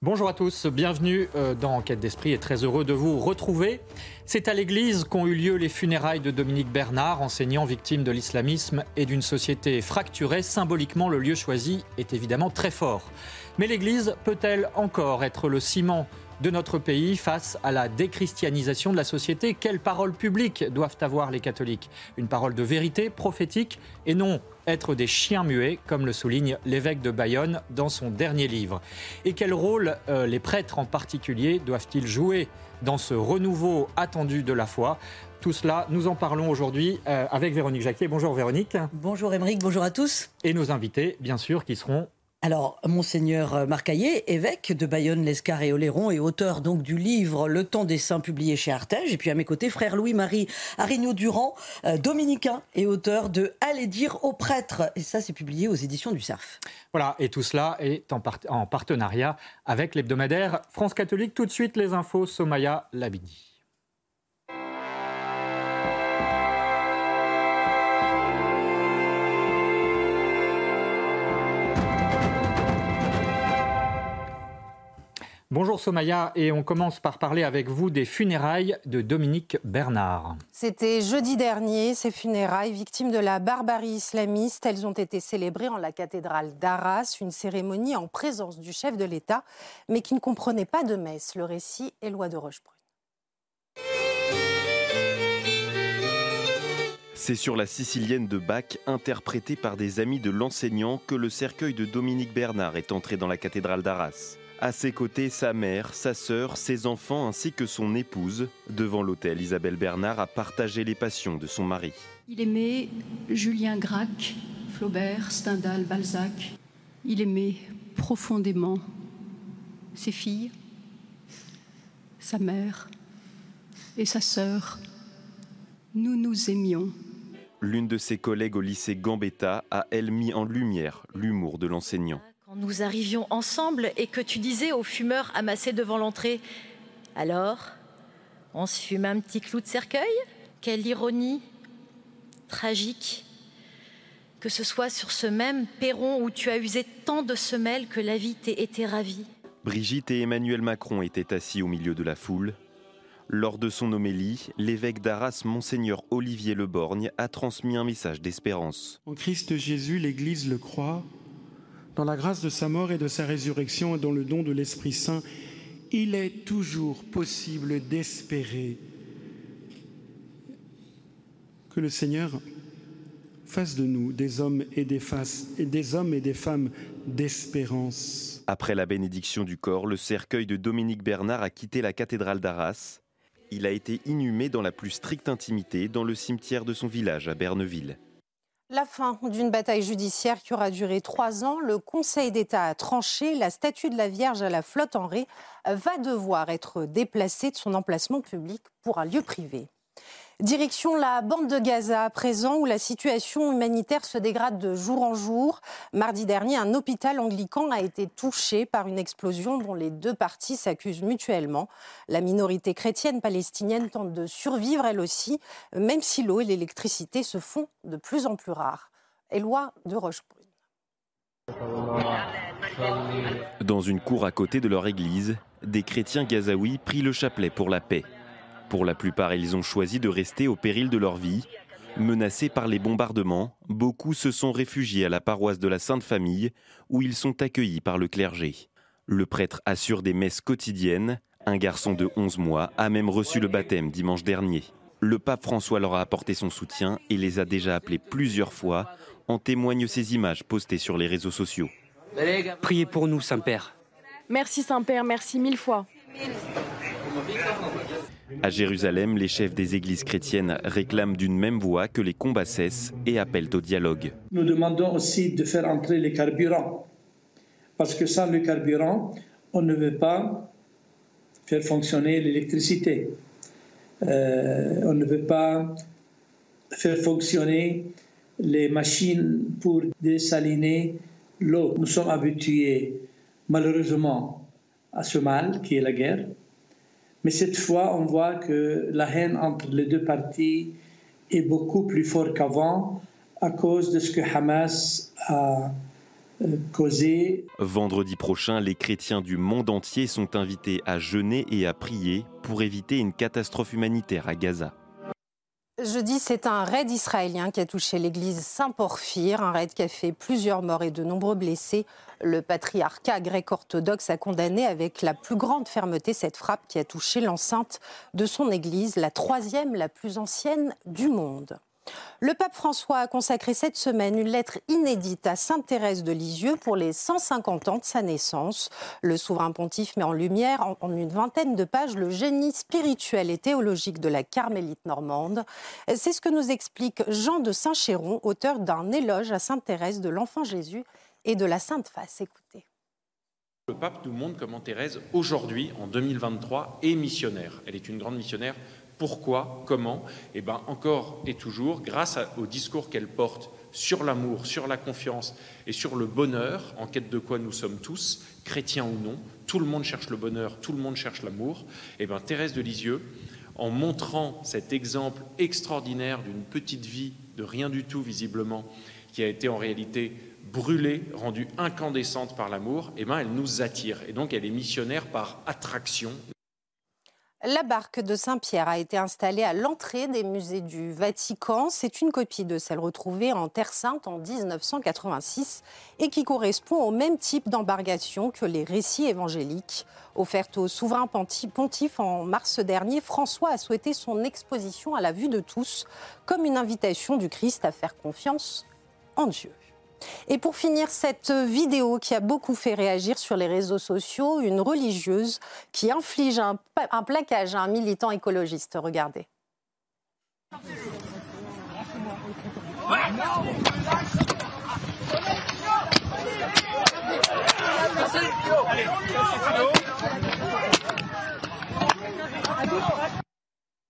Bonjour à tous, bienvenue euh, dans Enquête d'Esprit et très heureux de vous retrouver. C'est à l'église qu'ont eu lieu les funérailles de Dominique Bernard, enseignant victime de l'islamisme et d'une société fracturée. Symboliquement, le lieu choisi est évidemment très fort. Mais l'église peut-elle encore être le ciment de notre pays face à la déchristianisation de la société Quelles paroles publiques doivent avoir les catholiques? Une parole de vérité prophétique et non être des chiens muets, comme le souligne l'évêque de Bayonne dans son dernier livre. Et quel rôle euh, les prêtres en particulier doivent-ils jouer dans ce renouveau attendu de la foi? Tout cela, nous en parlons aujourd'hui euh, avec Véronique Jacquet. Bonjour Véronique. Bonjour Émeric, bonjour à tous. Et nos invités, bien sûr, qui seront alors, Monseigneur Marcaillé, évêque de Bayonne, l'Escar et Oléron et auteur donc du livre Le temps des saints publié chez Artege. Et puis à mes côtés, frère Louis-Marie Arignaud-Durand, euh, dominicain et auteur de Allez dire aux prêtres. Et ça, c'est publié aux éditions du CERF. Voilà, et tout cela est en, en partenariat avec l'hebdomadaire France Catholique. Tout de suite, les infos, Somaya Labidi. Bonjour Somaya, et on commence par parler avec vous des funérailles de Dominique Bernard. C'était jeudi dernier, ces funérailles, victimes de la barbarie islamiste, elles ont été célébrées en la cathédrale d'Arras, une cérémonie en présence du chef de l'État, mais qui ne comprenait pas de messe. Le récit est loi de Rochebrune. C'est sur la sicilienne de Bach, interprétée par des amis de l'enseignant, que le cercueil de Dominique Bernard est entré dans la cathédrale d'Arras. À ses côtés, sa mère, sa sœur, ses enfants ainsi que son épouse. Devant l'autel, Isabelle Bernard a partagé les passions de son mari. Il aimait Julien Gracq, Flaubert, Stendhal, Balzac. Il aimait profondément ses filles, sa mère et sa sœur. Nous nous aimions. L'une de ses collègues au lycée Gambetta a, elle, mis en lumière l'humour de l'enseignant. Quand nous arrivions ensemble et que tu disais aux fumeurs amassés devant l'entrée Alors, on se fume un petit clou de cercueil? Quelle ironie tragique que ce soit sur ce même perron où tu as usé tant de semelles que la vie t'ait été ravie. Brigitte et Emmanuel Macron étaient assis au milieu de la foule. Lors de son homélie, l'évêque d'Arras, Monseigneur Olivier Leborgne, a transmis un message d'espérance. En Christ Jésus, l'Église le croit, dans la grâce de sa mort et de sa résurrection et dans le don de l'Esprit Saint, il est toujours possible d'espérer que le Seigneur fasse de nous des hommes et des, des, hommes et des femmes d'espérance. Après la bénédiction du corps, le cercueil de Dominique Bernard a quitté la cathédrale d'Arras. Il a été inhumé dans la plus stricte intimité dans le cimetière de son village à Berneville. La fin d'une bataille judiciaire qui aura duré trois ans, le Conseil d'État a tranché. La statue de la Vierge à la flotte en ré va devoir être déplacée de son emplacement public pour un lieu privé. Direction la bande de Gaza présent où la situation humanitaire se dégrade de jour en jour. Mardi dernier, un hôpital anglican a été touché par une explosion dont les deux parties s'accusent mutuellement. La minorité chrétienne palestinienne tente de survivre elle aussi, même si l'eau et l'électricité se font de plus en plus rares. Éloi de Rochebrune. Dans une cour à côté de leur église, des chrétiens gazaouis prient le chapelet pour la paix. Pour la plupart, ils ont choisi de rester au péril de leur vie. Menacés par les bombardements, beaucoup se sont réfugiés à la paroisse de la Sainte Famille, où ils sont accueillis par le clergé. Le prêtre assure des messes quotidiennes. Un garçon de 11 mois a même reçu le baptême dimanche dernier. Le pape François leur a apporté son soutien et les a déjà appelés plusieurs fois. En témoignent ces images postées sur les réseaux sociaux. Priez pour nous, Saint-Père. Merci Saint-Père, merci mille fois. À Jérusalem, les chefs des églises chrétiennes réclament d'une même voix que les combats cessent et appellent au dialogue. Nous demandons aussi de faire entrer les carburants, parce que sans le carburant, on ne veut pas faire fonctionner l'électricité. Euh, on ne veut pas faire fonctionner les machines pour dessaliner l'eau. Nous sommes habitués malheureusement à ce mal qui est la guerre. Mais cette fois, on voit que la haine entre les deux parties est beaucoup plus forte qu'avant à cause de ce que Hamas a euh, causé. Vendredi prochain, les chrétiens du monde entier sont invités à jeûner et à prier pour éviter une catastrophe humanitaire à Gaza. Jeudi, c'est un raid israélien qui a touché l'église Saint-Porphyre, un raid qui a fait plusieurs morts et de nombreux blessés. Le patriarcat grec-orthodoxe a condamné avec la plus grande fermeté cette frappe qui a touché l'enceinte de son église, la troisième la plus ancienne du monde. Le pape François a consacré cette semaine une lettre inédite à Sainte Thérèse de Lisieux pour les 150 ans de sa naissance. Le souverain pontife met en lumière en une vingtaine de pages le génie spirituel et théologique de la carmélite normande. C'est ce que nous explique Jean de Saint-Chéron, auteur d'un éloge à Sainte Thérèse de l'Enfant Jésus et de la Sainte Face. Écoutez. Le pape nous montre comment Thérèse, aujourd'hui, en 2023, est missionnaire. Elle est une grande missionnaire pourquoi Comment Eh bien, encore et toujours, grâce au discours qu'elle porte sur l'amour, sur la confiance et sur le bonheur, en quête de quoi nous sommes tous, chrétiens ou non, tout le monde cherche le bonheur, tout le monde cherche l'amour. Eh bien, Thérèse de Lisieux, en montrant cet exemple extraordinaire d'une petite vie de rien du tout, visiblement, qui a été en réalité brûlée, rendue incandescente par l'amour, eh bien, elle nous attire. Et donc, elle est missionnaire par attraction. La barque de Saint-Pierre a été installée à l'entrée des musées du Vatican. C'est une copie de celle retrouvée en Terre Sainte en 1986 et qui correspond au même type d'embarcation que les récits évangéliques. Offerte au souverain pontife en mars dernier, François a souhaité son exposition à la vue de tous comme une invitation du Christ à faire confiance en Dieu. Et pour finir cette vidéo qui a beaucoup fait réagir sur les réseaux sociaux, une religieuse qui inflige un, plaquage à un militant écologiste. Regardez.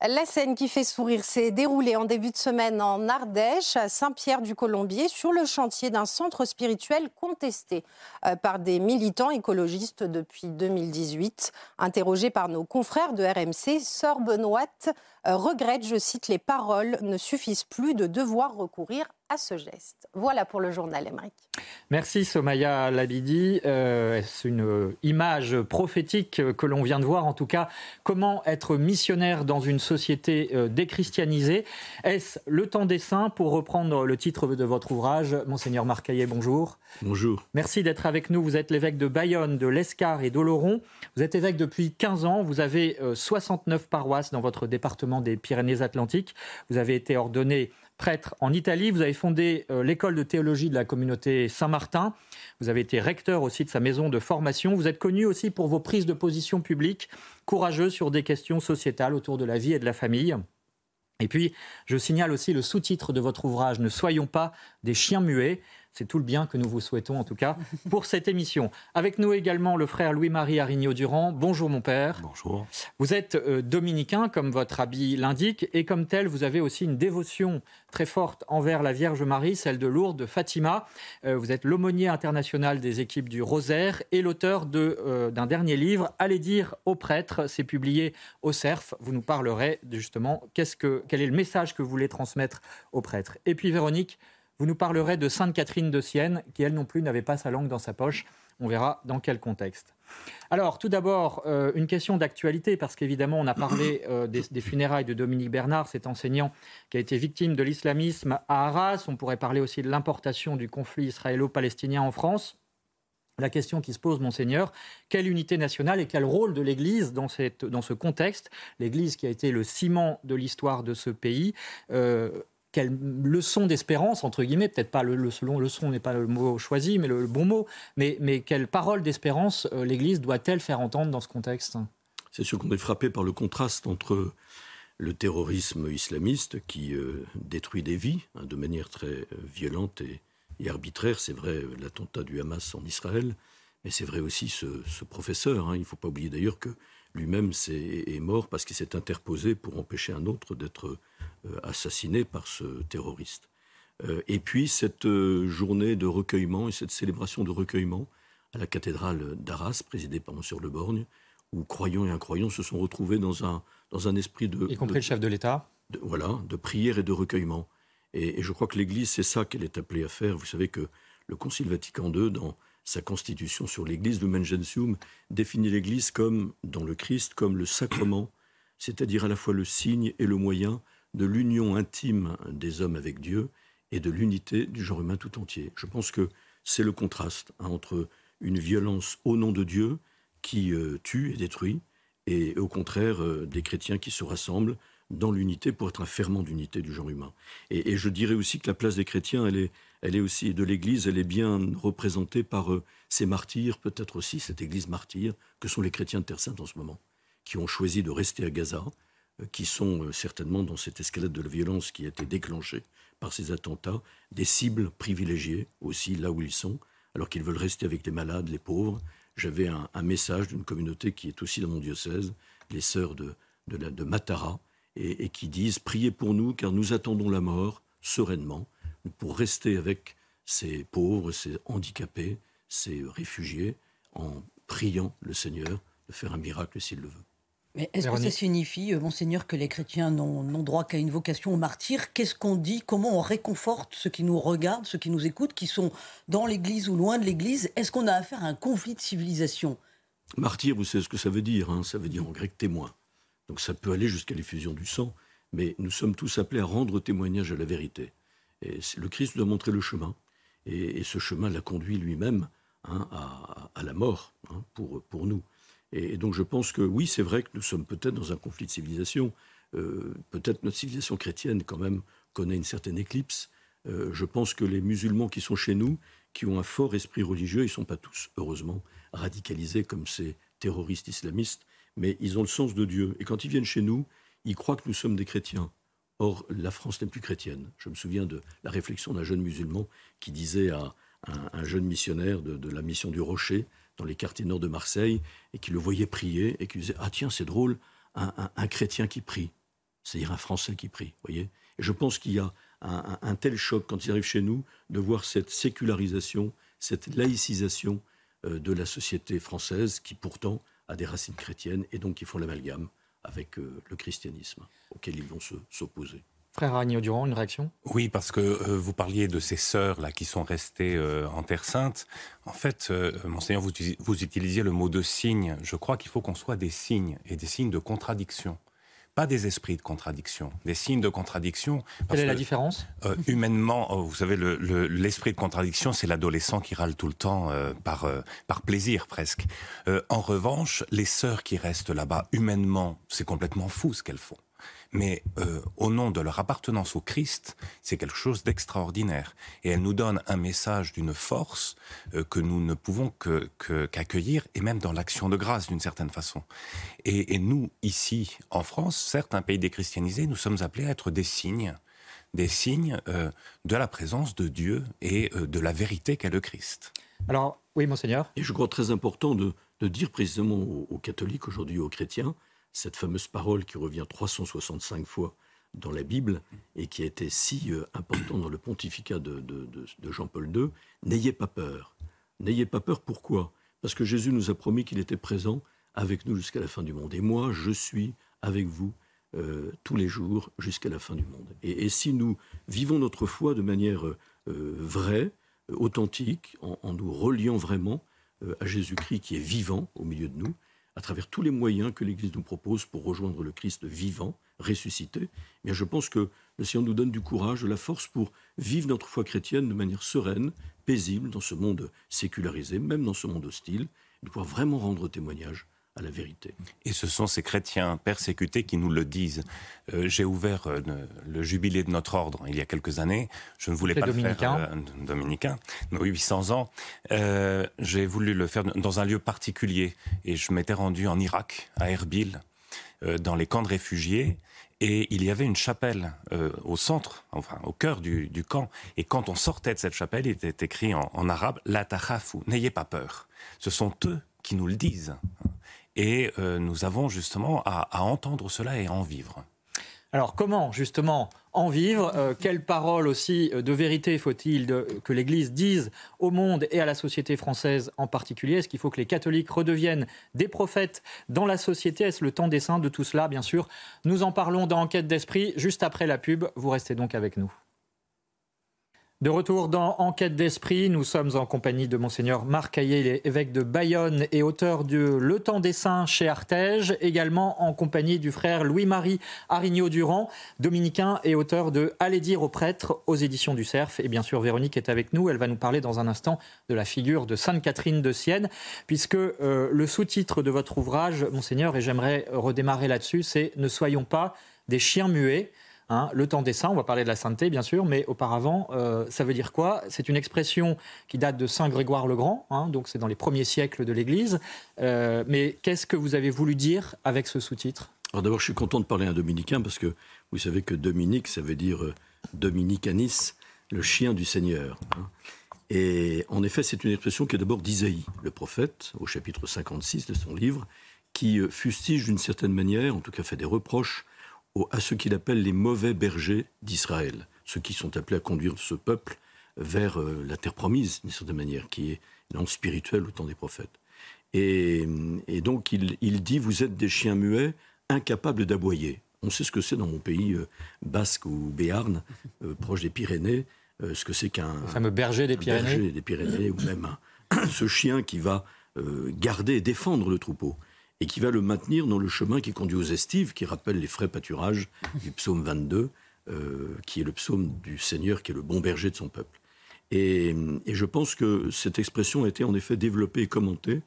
La scène qui fait sourire s'est déroulée en début de semaine en Ardèche, à Saint-Pierre-du-Colombier, sur le chantier d'un centre spirituel contesté euh, par des militants écologistes depuis 2018. Interrogé par nos confrères de RMC, Sœur regrette, je cite, les paroles ne suffisent plus de devoir recourir à ce geste. Voilà pour le journal Emmerich. Merci Somaya Labidi. Euh, c'est une image prophétique que l'on vient de voir? En tout cas, comment être missionnaire dans une société euh, déchristianisée? Est-ce le temps des saints? Pour reprendre le titre de votre ouvrage Monseigneur Marcaillet, bonjour. Bonjour. Merci d'être avec nous. Vous êtes l'évêque de Bayonne, de l'Escar et d'Oloron. Vous êtes évêque depuis 15 ans. Vous avez 69 euh, paroisses dans votre département des Pyrénées-Atlantiques. Vous avez été ordonné prêtre en Italie. Vous avez fondé euh, l'école de théologie de la communauté Saint-Martin. Vous avez été recteur aussi de sa maison de formation. Vous êtes connu aussi pour vos prises de position publiques courageuses sur des questions sociétales autour de la vie et de la famille. Et puis, je signale aussi le sous-titre de votre ouvrage Ne soyons pas des chiens muets. C'est tout le bien que nous vous souhaitons en tout cas pour cette émission. Avec nous également le frère Louis-Marie Arignaud-Durand. Bonjour mon père. Bonjour. Vous êtes euh, dominicain comme votre habit l'indique et comme tel vous avez aussi une dévotion très forte envers la Vierge Marie, celle de Lourdes, de Fatima. Euh, vous êtes l'aumônier international des équipes du Rosaire et l'auteur euh, d'un dernier livre, Allez dire aux prêtres, c'est publié au CERF. Vous nous parlerez justement que, quel est le message que vous voulez transmettre aux prêtres. Et puis Véronique, vous nous parlerez de Sainte Catherine de Sienne, qui elle non plus n'avait pas sa langue dans sa poche. On verra dans quel contexte. Alors, tout d'abord, euh, une question d'actualité, parce qu'évidemment, on a parlé euh, des, funérailles de Dominique Bernard, cet enseignant qui a été victime de l'islamisme à Arras. On pourrait parler aussi de l'importation du conflit israélo-palestinien en France. La question qui se pose, monseigneur, quelle unité nationale et quel rôle de l'Église dans, dans, ce contexte? L'Église qui a été le ciment de l'histoire de ce pays. Euh, quelle leçon d'espérance, entre guillemets, peut-être pas le, le leçon n'est pas le mot choisi, mais le, bon mot, mais, mais quelle parole d'espérance euh, l'Église doit-elle faire entendre dans ce contexte? C'est sûr qu'on est frappé par le contraste entre le terrorisme islamiste qui euh, détruit des vies hein, de manière très euh, violente et, arbitraire. C'est vrai l'attentat du Hamas en Israël, mais c'est vrai aussi ce, professeur. Hein. Il ne faut pas oublier d'ailleurs que lui-même est, mort parce qu'il s'est interposé pour empêcher un autre d'être euh, assassiné par ce terroriste. et puis cette journée de recueillement et cette célébration de recueillement à la cathédrale d'Arras, présidée par M. Le Borgne, où croyants et incroyants se sont retrouvés dans un, dans un esprit de... Y compris le chef de l'État Voilà, de prière et de recueillement. Et, je crois que l'Église, c'est ça qu'elle est appelée à faire. Vous savez que le Concile Vatican II, dans sa constitution sur l'Église, Lumen Gentium, définit l'Église comme, dans le Christ, comme le sacrement, c'est-à-dire à la fois le signe et le moyen de l'union intime des hommes avec Dieu et de l'unité du genre humain tout entier. Je pense que c'est le contraste hein, entre une violence au nom de Dieu qui euh, tue et détruit, et au contraire euh, des chrétiens qui se rassemblent dans l'unité pour être un ferment d'unité du genre humain. Et, je dirais aussi que la place des chrétiens, elle est, elle est aussi de l'Église, elle est bien représentée par euh, ces martyrs, peut-être aussi cette Église martyre que sont les chrétiens de Terre Sainte en ce moment, qui ont choisi de rester à Gaza, qui sont certainement dans cette escalade de la violence qui a été déclenchée par ces attentats, des cibles privilégiées aussi là où ils sont, alors qu'ils veulent rester avec les malades, les pauvres, j'avais un, message d'une communauté qui est aussi dans mon diocèse, les sœurs de, de, Matara, et, qui disent Priez pour nous, car nous attendons la mort sereinement, pour rester avec ces pauvres, ces handicapés, ces réfugiés, en priant le Seigneur de faire un miracle s'il le veut. Mais est-ce que ça signifie, euh, monseigneur, que les chrétiens n'ont droit qu'à une vocation au martyr? Qu'est-ce qu'on dit? Comment on réconforte ceux qui nous regardent, ceux qui nous écoutent, qui sont dans l'Église ou loin de l'Église? Est-ce qu'on a affaire à un conflit de civilisation? Martyr, vous savez ce que ça veut dire hein Ça veut dire en grec témoin. Donc ça peut aller jusqu'à l'effusion du sang, mais nous sommes tous appelés à rendre témoignage à la vérité. Le Christ nous a montré le chemin, et, ce chemin l'a conduit lui-même hein, à, la mort hein, pour, pour nous. Et, donc je pense que oui, c'est vrai que nous sommes peut-être dans un conflit de civilisation. Euh, peut-être notre civilisation chrétienne quand même connaît une certaine éclipse. Euh, je pense que les musulmans qui sont chez nous, qui ont un fort esprit religieux, ils ne sont pas tous, heureusement, radicalisés comme ces terroristes islamistes, mais ils ont le sens de Dieu. Et quand ils viennent chez nous, ils croient que nous sommes des chrétiens. Or, la France n'est plus chrétienne. Je me souviens de la réflexion d'un jeune musulman qui disait à un, jeune missionnaire de la mission du Rocher, dans les quartiers nord de Marseille et qui le voyait prier et qui disait Ah, tiens, c'est drôle, un, chrétien qui prie, c'est-à-dire un Français qui prie. voyez et je pense qu'il y a un, tel choc quand il arrive chez nous de voir cette sécularisation, cette laïcisation euh, de la société française qui pourtant a des racines chrétiennes et donc qui font l'amalgame avec euh, le christianisme auquel ils vont s'opposer. Frère Agneau Durand, une réaction? Oui, parce que euh, vous parliez de ces sœurs là qui sont restées euh, en Terre Sainte. En fait, euh, monseigneur, vous, vous, utilisiez le mot de signe. Je crois qu'il faut qu'on soit des signes et des signes de contradiction. Pas des esprits de contradiction, des signes de contradiction. Quelle est la différence Humainement, oh, vous savez, l'esprit de contradiction, c'est l'adolescent qui râle tout le temps par, par plaisir presque. en revanche, les sœurs qui restent là-bas, humainement, c'est complètement fou ce qu'elles font mais euh, au nom de leur appartenance au Christ, c'est quelque chose d'extraordinaire. Et elle nous donne un message d'une force euh, que nous ne pouvons qu'accueillir, et même dans l'action de grâce d'une certaine façon. Et, nous, ici, en France, certes un pays déchristianisé, nous sommes appelés à être des signes, des signes euh, de la présence de Dieu et de la vérité qu'est le Christ. Alors, oui, monseigneur. Et je crois très important de, dire précisément aux catholiques aujourd'hui, aux chrétiens, cette fameuse parole qui revient 365 fois dans la Bible et qui a été si euh, importante dans le pontificat de, Jean-Paul II, n'ayez pas peur. N'ayez pas peur, pourquoi? Parce que Jésus nous a promis qu'il était présent avec nous jusqu'à la fin du monde. Et moi, je suis avec vous euh, tous les jours jusqu'à la fin du monde. Et, si nous vivons notre foi de manière euh, vraie, authentique, en, nous reliant vraiment à Jésus-Christ qui est vivant au milieu de nous, à travers tous les moyens que l'Église nous propose pour rejoindre le Christ vivant, ressuscité, mais je pense que le Seigneur nous donne du courage, de la force pour vivre notre foi chrétienne de manière sereine, paisible, dans ce monde sécularisé, même dans ce monde hostile, de pouvoir vraiment rendre témoignage à la vérité. Et ce sont ces chrétiens persécutés qui nous le disent. Euh, j'ai ouvert euh, le, jubilé de notre ordre il y a quelques années. Je ne voulais pas le faire euh, dominicain, nos 800 ans. J'ai voulu le faire dans un lieu particulier et je m'étais rendu en Irak, à Erbil, dans les camps de réfugiés. Et il y avait une chapelle au centre, enfin au cœur du, camp. Et quand on sortait de cette chapelle, il était écrit en, arabe La tahafu, n'ayez pas peur. Ce sont eux qui nous le disent. Et euh, nous avons justement à, entendre cela et à en vivre. Alors comment justement en vivre euh, Quelle parole aussi euh, de vérité faut-il que l'Église dise au monde et à la société française en particulier? Est-ce qu'il faut que les catholiques redeviennent des prophètes dans la société? Est-ce le temps des saints de tout cela? Bien sûr, nous en parlons dans Enquête d'Esprit juste après la pub. Vous restez donc avec nous. De retour dans Enquête d'esprit, nous sommes en compagnie de Monseigneur Marc Caillé, évêque de Bayonne et auteur de Le Temps des Saints chez Artege, également en compagnie du frère Louis-Marie Arignaud-Durand, dominicain et auteur de Allez dire aux prêtres aux éditions du Cerf. Et bien sûr, Véronique est avec nous, elle va nous parler dans un instant de la figure de Sainte Catherine de Sienne, puisque euh, le sous-titre de votre ouvrage, Monseigneur, et j'aimerais redémarrer là-dessus, c'est Ne soyons pas des chiens muets. Hein, le temps des saints, on va parler de la sainteté bien sûr, mais auparavant, euh, ça veut dire quoi? C'est une expression qui date de Saint Grégoire le Grand, hein, donc c'est dans les premiers siècles de l'Église. Euh, mais qu'est-ce que vous avez voulu dire avec ce sous-titre? Alors d'abord, je suis content de parler un dominicain parce que vous savez que Dominique, ça veut dire euh, Dominicanis, le chien du Seigneur. Hein. Et en effet, c'est une expression qui est d'abord d'Isaïe, le prophète, au chapitre 56 de son livre, qui fustige d'une certaine manière, en tout cas fait des reproches à ce qu'il appelle les mauvais bergers d'Israël, ceux qui sont appelés à conduire ce peuple vers euh, la terre promise, d'une certaine manière, qui est l'ange spirituel au temps des prophètes. Et, donc il, dit, vous êtes des chiens muets, incapables d'aboyer. On sait ce que c'est dans mon pays euh, basque ou béarn, euh, proche des Pyrénées, ce que c'est qu'un... fameux berger des Pyrénées. Berger des Pyrénées, ou même ce chien qui va garder et défendre le troupeau et qui va le maintenir dans le chemin qui conduit aux estives, qui rappelle les frais pâturages du psaume 22, euh, qui est le psaume du Seigneur, qui est le bon berger de son peuple. Et, je pense que cette expression a été en effet développée et commentée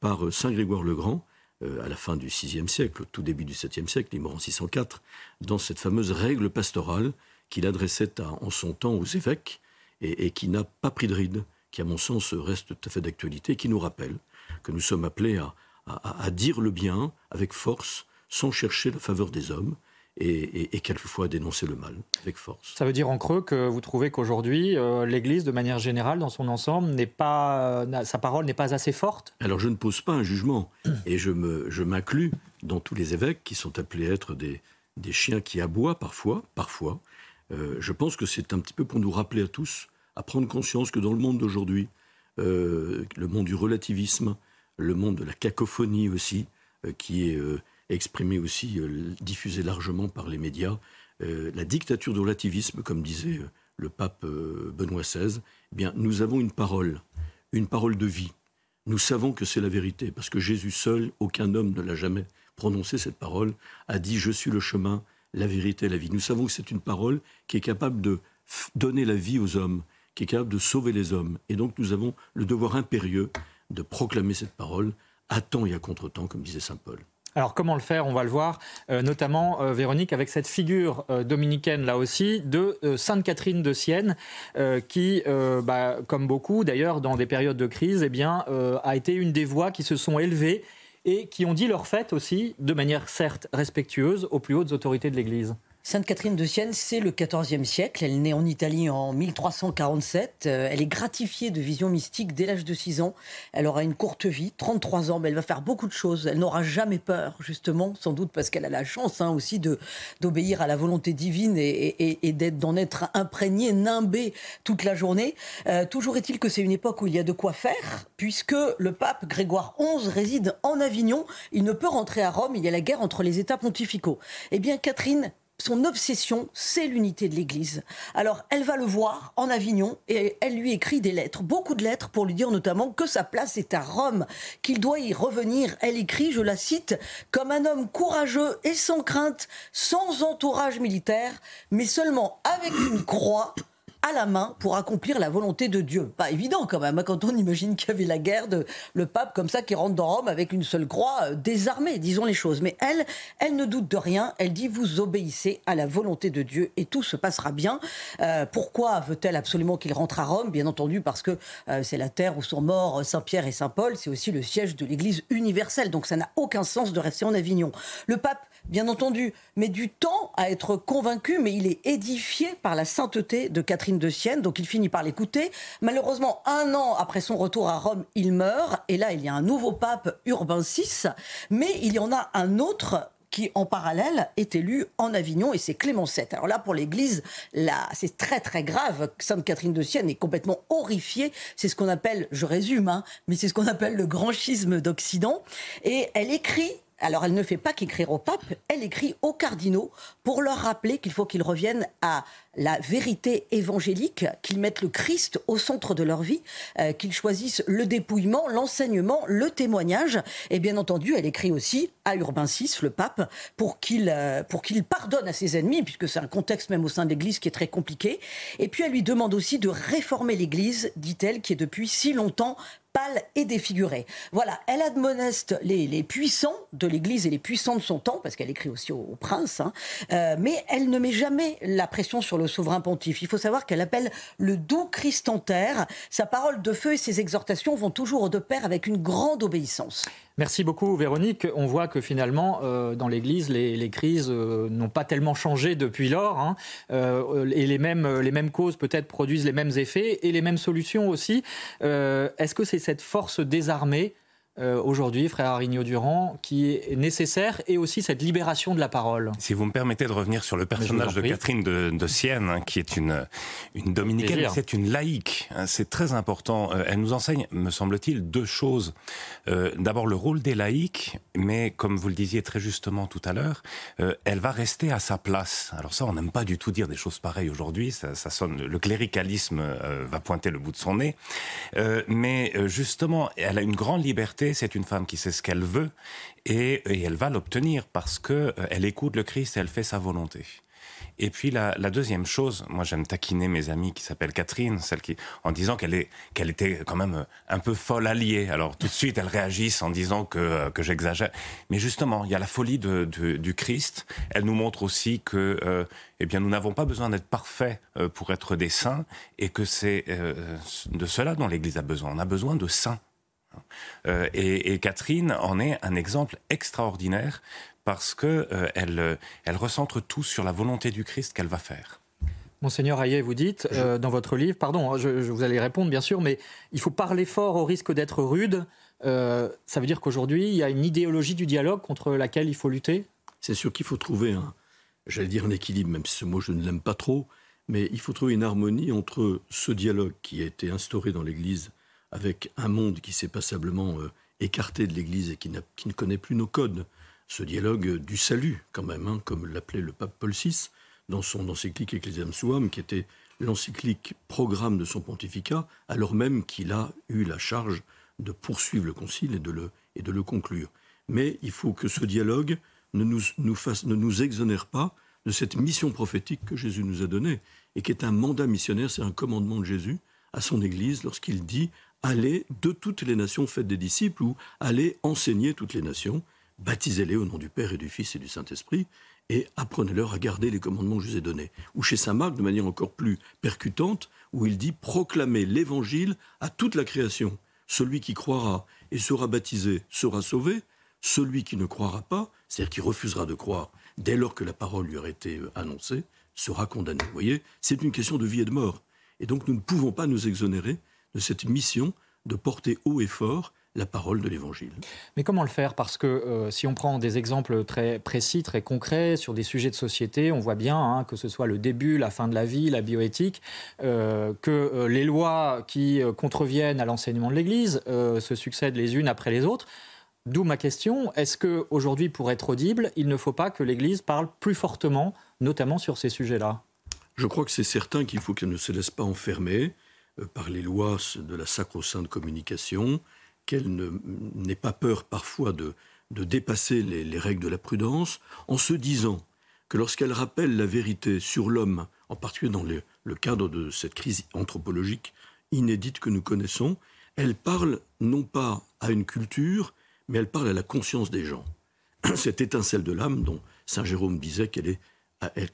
par Saint Grégoire le Grand, euh, à la fin du VIe siècle, au tout début du VIIe siècle, il mort en 604, dans cette fameuse règle pastorale qu'il adressait en son temps aux évêques et, et qui n'a pas pris de ride, qui à mon sens reste tout à fait d'actualité, qui nous rappelle que nous sommes appelés à, à, dire le bien avec force, sans chercher la faveur des hommes, et, quelquefois à dénoncer le mal avec force. Ça veut dire en creux que vous trouvez qu'aujourd'hui, euh, l'Église, de manière générale, dans son ensemble, n'est pas, euh, sa parole n'est pas assez forte? Alors je ne pose pas un jugement, et je, me, je m'inclus dans tous les évêques qui sont appelés à être des, des chiens qui aboient parfois, parfois. Euh, je pense que c'est un petit peu pour nous rappeler à tous, à prendre conscience que dans le monde d'aujourd'hui, le monde du relativisme, le monde de la cacophonie aussi, euh, qui est euh, exprimé aussi, euh, diffusé largement par les médias, la dictature du relativisme, comme disait le pape Benoît XVI, eh bien, nous avons une parole, une parole de vie. Nous savons que c'est la vérité, parce que Jésus seul, aucun homme ne l'a jamais prononcé cette parole, a dit Je suis le chemin, la vérité la vie. Nous savons que c'est une parole qui est capable de donner la vie aux hommes, qui est capable de sauver les hommes. Et donc nous avons le devoir impérieux de proclamer cette parole à temps et à contre-temps, comme disait Saint Paul. Alors comment le faire? On va le voir, euh, notamment euh, Véronique avec cette figure euh, dominicaine là aussi de Sainte Catherine de Sienne, qui, bah, comme beaucoup d'ailleurs dans des périodes de crise, eh bien, a été une des voix qui se sont élevées et qui ont dit leur fait aussi, de manière certes respectueuse, aux plus hautes autorités de l'Église. Sainte Catherine de Sienne, c'est le XIVe siècle. Elle naît en Italie en 1347. Euh, elle est gratifiée de visions mystiques dès l'âge de 6 ans. Elle aura une courte vie, 33 ans, mais elle va faire beaucoup de choses. Elle n'aura jamais peur, justement, sans doute parce qu'elle a la chance hein, aussi de d'obéir à la volonté divine et, d'être d'en être imprégnée, nimbée toute la journée. Euh, toujours est-il que c'est une époque où il y a de quoi faire, puisque le pape Grégoire XI réside en Avignon. Il ne peut rentrer à Rome. Il y a la guerre entre les États pontificaux. Eh bien, Catherine son obsession, c'est l'unité de l'Église. Alors, elle va le voir en Avignon et elle lui écrit des lettres, beaucoup de lettres, pour lui dire notamment que sa place est à Rome, qu'il doit y revenir. Elle écrit, je la cite, comme un homme courageux et sans crainte, sans entourage militaire, mais seulement avec une croix à la main pour accomplir la volonté de Dieu. Pas évident quand même, hein, quand on imagine qu'il y avait la guerre de le pape comme ça qui rentre dans Rome avec une seule croix, euh, désarmée, disons les choses. Mais elle, elle ne doute de rien, elle dit vous obéissez à la volonté de Dieu et tout se passera bien. Euh, pourquoi veut-elle absolument qu'il rentre à Rome? Bien entendu parce que euh, c'est la terre où sont morts Saint Pierre et Saint Paul, c'est aussi le siège de l'Église universelle, donc ça n'a aucun sens de rester en Avignon. Le pape bien entendu, met du temps à être convaincu, mais il est édifié par la sainteté de Catherine de Sienne, donc il finit par l'écouter. Malheureusement, un an après son retour à Rome, il meurt, et là, il y a un nouveau pape, Urbain VI, mais il y en a un autre qui, en parallèle, est élu en Avignon, et c'est Clément VII. Alors là, pour l'Église, là, c'est très très grave. Sainte Catherine de Sienne est complètement horrifiée. C'est ce qu'on appelle, je résume, hein, mais c'est ce qu'on appelle le grand schisme d'Occident. Et elle écrit alors elle ne fait pas qu'écrire au pape, elle écrit aux cardinaux pour leur rappeler qu'il faut qu'ils reviennent à la vérité évangélique, qu'ils mettent le Christ au centre de leur vie, euh, qu'ils choisissent le dépouillement, l'enseignement, le témoignage. Et bien entendu, elle écrit aussi à Urbain VI, le pape, euh, pour qu'il pardonne à ses ennemis, puisque c'est un contexte même au sein de l'Église qui est très compliqué. Et puis elle lui demande aussi de réformer l'Église, dit-elle, qui est depuis si longtemps pâle et défigurée. Voilà, elle admoneste les, les puissants de l'Église et les puissants de son temps, parce qu'elle écrit aussi aux, princes, hein, euh, mais elle ne met jamais la pression sur le souverain pontife. Il faut savoir qu'elle appelle le doux Christ en terre. Sa parole de feu et ses exhortations vont toujours de pair avec une grande obéissance. Merci beaucoup Véronique. On voit que finalement, euh, dans l'Église, les, crises euh, n'ont pas tellement changé depuis lors. Hein. Euh, et les mêmes, les mêmes causes peut-être produisent les mêmes effets et les mêmes solutions aussi. Est-ce que c'est cette force désarmée euh, aujourd'hui, frère Arigno Durand, qui est nécessaire et aussi cette libération de la parole. Si vous me permettez de revenir sur le personnage de Catherine de, Sienne, hein, qui est une, une dominicaine, c'est une laïque. Hein, c'est très important. Euh, elle nous enseigne, me semble-t-il, deux choses. Euh, d'abord, le rôle des laïcs, mais comme vous le disiez très justement tout à l'heure, elle va rester à sa place. Alors ça, on n'aime pas du tout dire des choses pareilles aujourd'hui. Ça, ça, sonne, le cléricalisme va pointer le bout de son nez. mais justement, elle a une grande liberté c'est une femme qui sait ce qu'elle veut et, elle va l'obtenir parce qu'elle euh, écoute le Christ et elle fait sa volonté. Et puis la, deuxième chose, moi j'aime taquiner mes amis qui s'appellent Catherine, celle qui, en disant qu'elle était quand même euh, un peu folle alliée. Alors tout de suite elles réagissent en disant que, euh, que j'exagère. Mais justement, il y a la folie du Christ. Elle nous montre aussi que, eh bien, nous n'avons pas besoin d'être parfaits pour être des saints, et que c'est de cela dont l'Église a besoin. On a besoin de saints. Euh, et, Catherine en est un exemple extraordinaire parce que euh, elle, elle recentre tout sur la volonté du Christ qu'elle va faire. Monseigneur Hayet, vous dites euh, dans votre livre, pardon, hein, je, vous allez répondre bien sûr, mais il faut parler fort au risque d'être rude. ça veut dire qu'aujourd'hui, il y a une idéologie du dialogue contre laquelle il faut lutter? C'est sûr qu'il faut trouver un, j'allais dire un équilibre, même si ce mot je ne l'aime pas trop, mais il faut trouver une harmonie entre ce dialogue qui a été instauré dans l'Église avec un monde qui s'est passablement euh, écarté de l'Église et qui, ne connaît plus nos codes. Ce dialogue du salut, quand même, hein, comme l'appelait le pape Paul VI dans son encyclique Ecclesiam Suam, qui était l'encyclique programme de son pontificat, alors même qu'il a eu la charge de poursuivre le concile et de le, et de le conclure. Mais il faut que ce dialogue ne nous, ne nous exonère pas de cette mission prophétique que Jésus nous a donnée, et qui est un mandat missionnaire, c'est un commandement de Jésus à son Église lorsqu'il dit allez de toutes les nations, faites des disciples, ou allez enseigner toutes les nations, baptisez-les au nom du Père et du Fils et du Saint-Esprit, et apprenez-leur à garder les commandements que je vous ai donnés. Ou chez Saint Marc, de manière encore plus percutante, où il dit proclamez l'évangile à toute la création. Celui qui croira et sera baptisé sera sauvé. Celui qui ne croira pas, c'est-à-dire qui refusera de croire dès lors que la parole lui aura été annoncée, sera condamné. Vous voyez, c'est une question de vie et de mort. Et donc nous ne pouvons pas nous exonérer de cette mission de porter haut et fort la parole de l'Évangile. Mais comment le faire? Parce que euh, si on prend des exemples très précis, très concrets sur des sujets de société, on voit bien hein, que ce soit le début, la fin de la vie, la bioéthique, euh, que euh, les lois qui contreviennent à l'enseignement de l'Église se succèdent les unes après les autres. D'où ma question, est-ce qu'aujourd'hui, pour être audible, il ne faut pas que l'Église parle plus fortement, notamment sur ces sujets-là? Je crois que c'est certain qu'il faut qu'elle ne se laisse pas enfermer, par les lois de la sacro-sainte communication, qu'elle n'ait pas peur parfois de, dépasser les, règles de la prudence, en se disant que lorsqu'elle rappelle la vérité sur l'homme, en particulier dans le, le cadre de cette crise anthropologique inédite que nous connaissons, elle parle non pas à une culture, mais elle parle à la conscience des gens. Cette étincelle de l'âme dont Saint Jérôme disait qu'elle est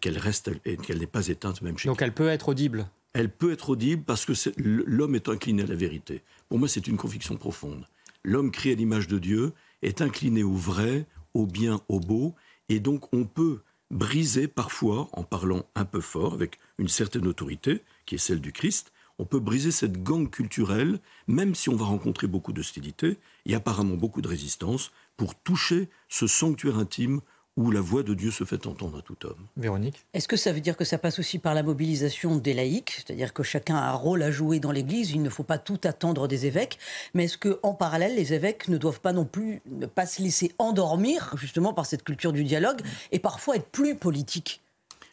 qu'elle reste et qu'elle n'est pas éteinte même chez Donc elle peut être audible Elle peut être audible parce que l'homme est incliné à la vérité. Pour moi, c'est une conviction profonde. L'homme créé à l'image de Dieu est incliné au vrai, au bien, au beau, et donc on peut briser parfois, en parlant un peu fort, avec une certaine autorité, qui est celle du Christ, on peut briser cette gangue culturelle, même si on va rencontrer beaucoup d'hostilité et apparemment beaucoup de résistance, pour toucher ce sanctuaire intime où la voix de Dieu se fait entendre à tout homme. Véronique Est-ce que ça veut dire que ça passe aussi par la mobilisation des laïcs C'est-à-dire que chacun a un rôle à jouer dans l'Église, il ne faut pas tout attendre des évêques, mais est-ce qu'en parallèle, les évêques ne doivent pas non plus ne pas se laisser endormir justement par cette culture du dialogue et parfois être plus politiques?